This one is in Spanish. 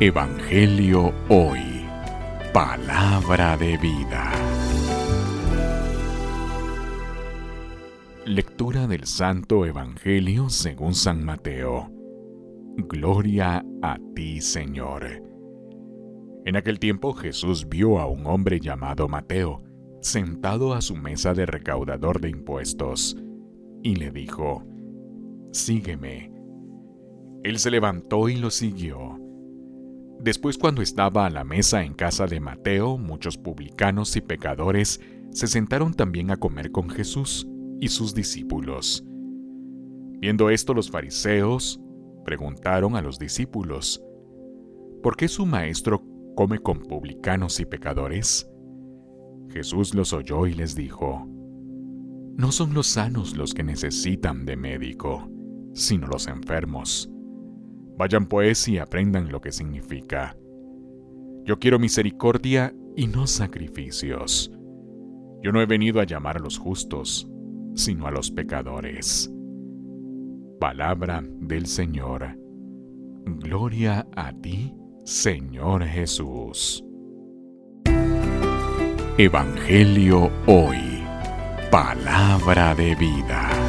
Evangelio Hoy. Palabra de vida. Lectura del Santo Evangelio según San Mateo. Gloria a ti, Señor. En aquel tiempo Jesús vio a un hombre llamado Mateo, sentado a su mesa de recaudador de impuestos, y le dijo, Sígueme. Él se levantó y lo siguió. Después cuando estaba a la mesa en casa de Mateo, muchos publicanos y pecadores se sentaron también a comer con Jesús y sus discípulos. Viendo esto los fariseos preguntaron a los discípulos, ¿por qué su maestro come con publicanos y pecadores? Jesús los oyó y les dijo, No son los sanos los que necesitan de médico, sino los enfermos. Vayan pues y aprendan lo que significa. Yo quiero misericordia y no sacrificios. Yo no he venido a llamar a los justos, sino a los pecadores. Palabra del Señor. Gloria a ti, Señor Jesús. Evangelio hoy. Palabra de vida.